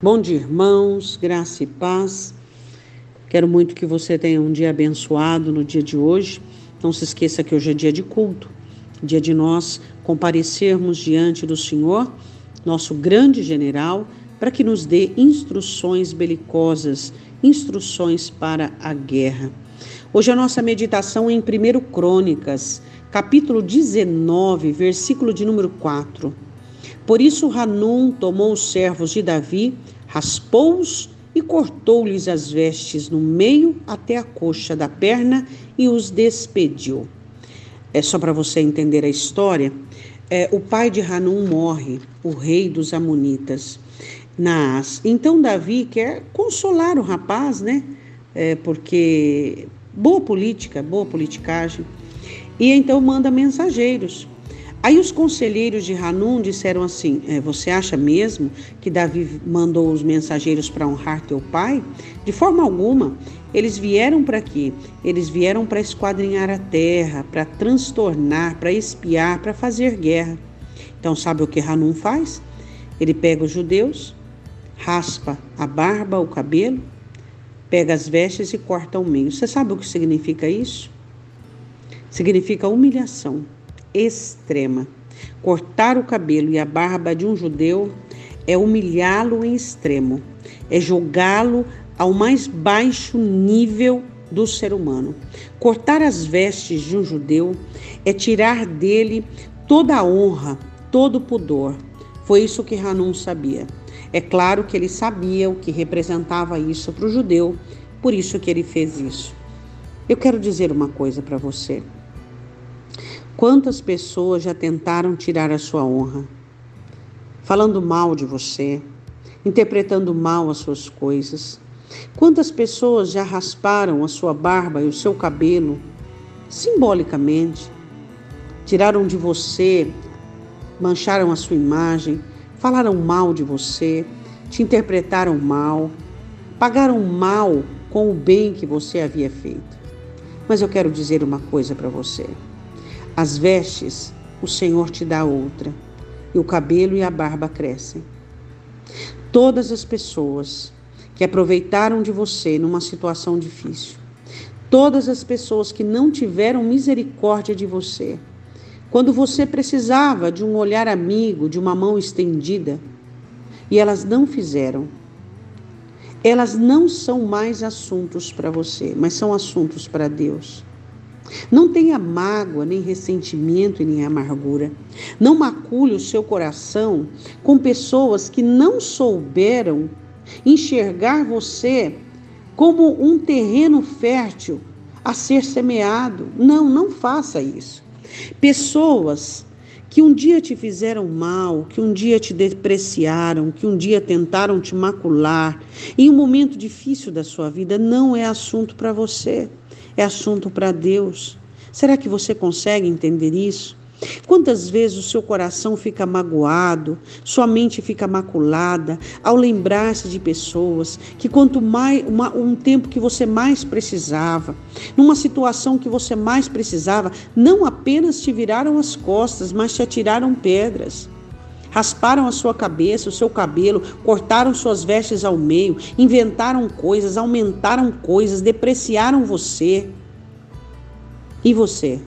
Bom dia, irmãos, graça e paz. Quero muito que você tenha um dia abençoado no dia de hoje. Não se esqueça que hoje é dia de culto, dia de nós comparecermos diante do Senhor, nosso grande general, para que nos dê instruções belicosas, instruções para a guerra. Hoje a nossa meditação é em 1 Crônicas, capítulo 19, versículo de número 4. Por isso Hanum tomou os servos de Davi, raspou-os e cortou-lhes as vestes no meio até a coxa da perna e os despediu. É só para você entender a história. É, o pai de Hanum morre, o rei dos Amonitas, Naas. Então Davi quer consolar o rapaz, né? É, porque boa política, boa politicagem. E então manda mensageiros Aí os conselheiros de Hanum disseram assim: é, Você acha mesmo que Davi mandou os mensageiros para honrar teu pai? De forma alguma. Eles vieram para quê? Eles vieram para esquadrinhar a terra, para transtornar, para espiar, para fazer guerra. Então, sabe o que Hanum faz? Ele pega os judeus, raspa a barba, o cabelo, pega as vestes e corta ao meio. Você sabe o que significa isso? Significa humilhação extrema. Cortar o cabelo e a barba de um judeu é humilhá-lo em extremo, é jogá-lo ao mais baixo nível do ser humano. Cortar as vestes de um judeu é tirar dele toda a honra, todo o pudor. Foi isso que Hanun sabia. É claro que ele sabia o que representava isso para o judeu, por isso que ele fez isso. Eu quero dizer uma coisa para você. Quantas pessoas já tentaram tirar a sua honra? Falando mal de você, interpretando mal as suas coisas. Quantas pessoas já rasparam a sua barba e o seu cabelo, simbolicamente? Tiraram de você, mancharam a sua imagem, falaram mal de você, te interpretaram mal, pagaram mal com o bem que você havia feito. Mas eu quero dizer uma coisa para você. As vestes, o Senhor te dá outra, e o cabelo e a barba crescem. Todas as pessoas que aproveitaram de você numa situação difícil, todas as pessoas que não tiveram misericórdia de você, quando você precisava de um olhar amigo, de uma mão estendida, e elas não fizeram, elas não são mais assuntos para você, mas são assuntos para Deus. Não tenha mágoa, nem ressentimento e nem amargura. Não macule o seu coração com pessoas que não souberam enxergar você como um terreno fértil a ser semeado. Não, não faça isso. Pessoas que um dia te fizeram mal, que um dia te depreciaram, que um dia tentaram te macular, em um momento difícil da sua vida, não é assunto para você é assunto para Deus. Será que você consegue entender isso? Quantas vezes o seu coração fica magoado, sua mente fica maculada ao lembrar-se de pessoas que quanto mais uma, um tempo que você mais precisava, numa situação que você mais precisava, não apenas te viraram as costas, mas te atiraram pedras. Rasparam a sua cabeça, o seu cabelo, cortaram suas vestes ao meio, inventaram coisas, aumentaram coisas, depreciaram você. E você?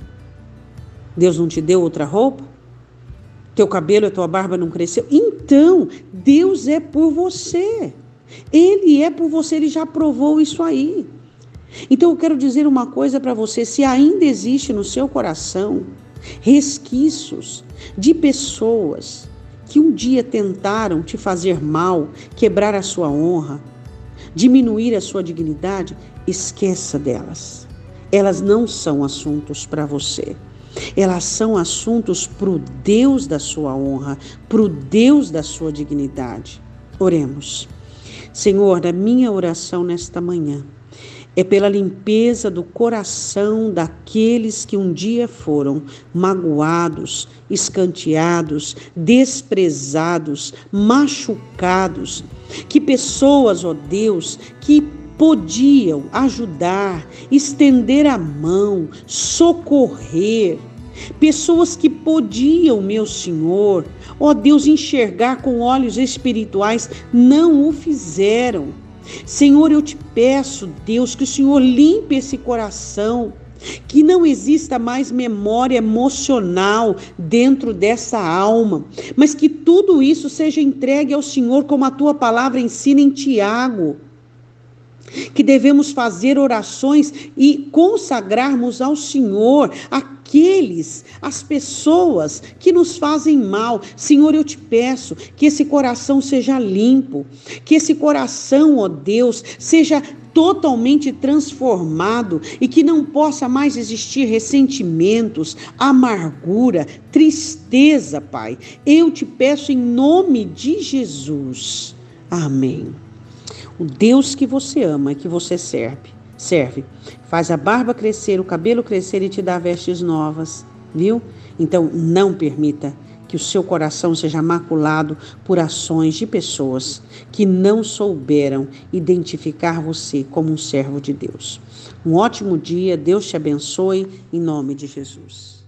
Deus não te deu outra roupa? Teu cabelo e tua barba não cresceu? Então, Deus é por você. Ele é por você, ele já provou isso aí. Então eu quero dizer uma coisa para você: se ainda existe no seu coração resquícios de pessoas que um dia tentaram te fazer mal, quebrar a sua honra, diminuir a sua dignidade, esqueça delas. Elas não são assuntos para você. Elas são assuntos para o Deus da sua honra, para o Deus da sua dignidade. Oremos. Senhor, a minha oração nesta manhã é pela limpeza do coração daqueles que um dia foram magoados, escanteados, desprezados, machucados. Que pessoas, ó Deus, que podiam ajudar, estender a mão, socorrer, Pessoas que podiam, meu Senhor, ó Deus, enxergar com olhos espirituais, não o fizeram. Senhor, eu te peço, Deus, que o Senhor limpe esse coração, que não exista mais memória emocional dentro dessa alma, mas que tudo isso seja entregue ao Senhor, como a tua palavra ensina em Tiago que devemos fazer orações e consagrarmos ao Senhor aqueles, as pessoas que nos fazem mal. Senhor, eu te peço que esse coração seja limpo, que esse coração, ó Deus, seja totalmente transformado e que não possa mais existir ressentimentos, amargura, tristeza, Pai. Eu te peço em nome de Jesus. Amém. O Deus que você ama e que você serve, serve, faz a barba crescer, o cabelo crescer e te dá vestes novas, viu? Então não permita que o seu coração seja maculado por ações de pessoas que não souberam identificar você como um servo de Deus. Um ótimo dia, Deus te abençoe, em nome de Jesus.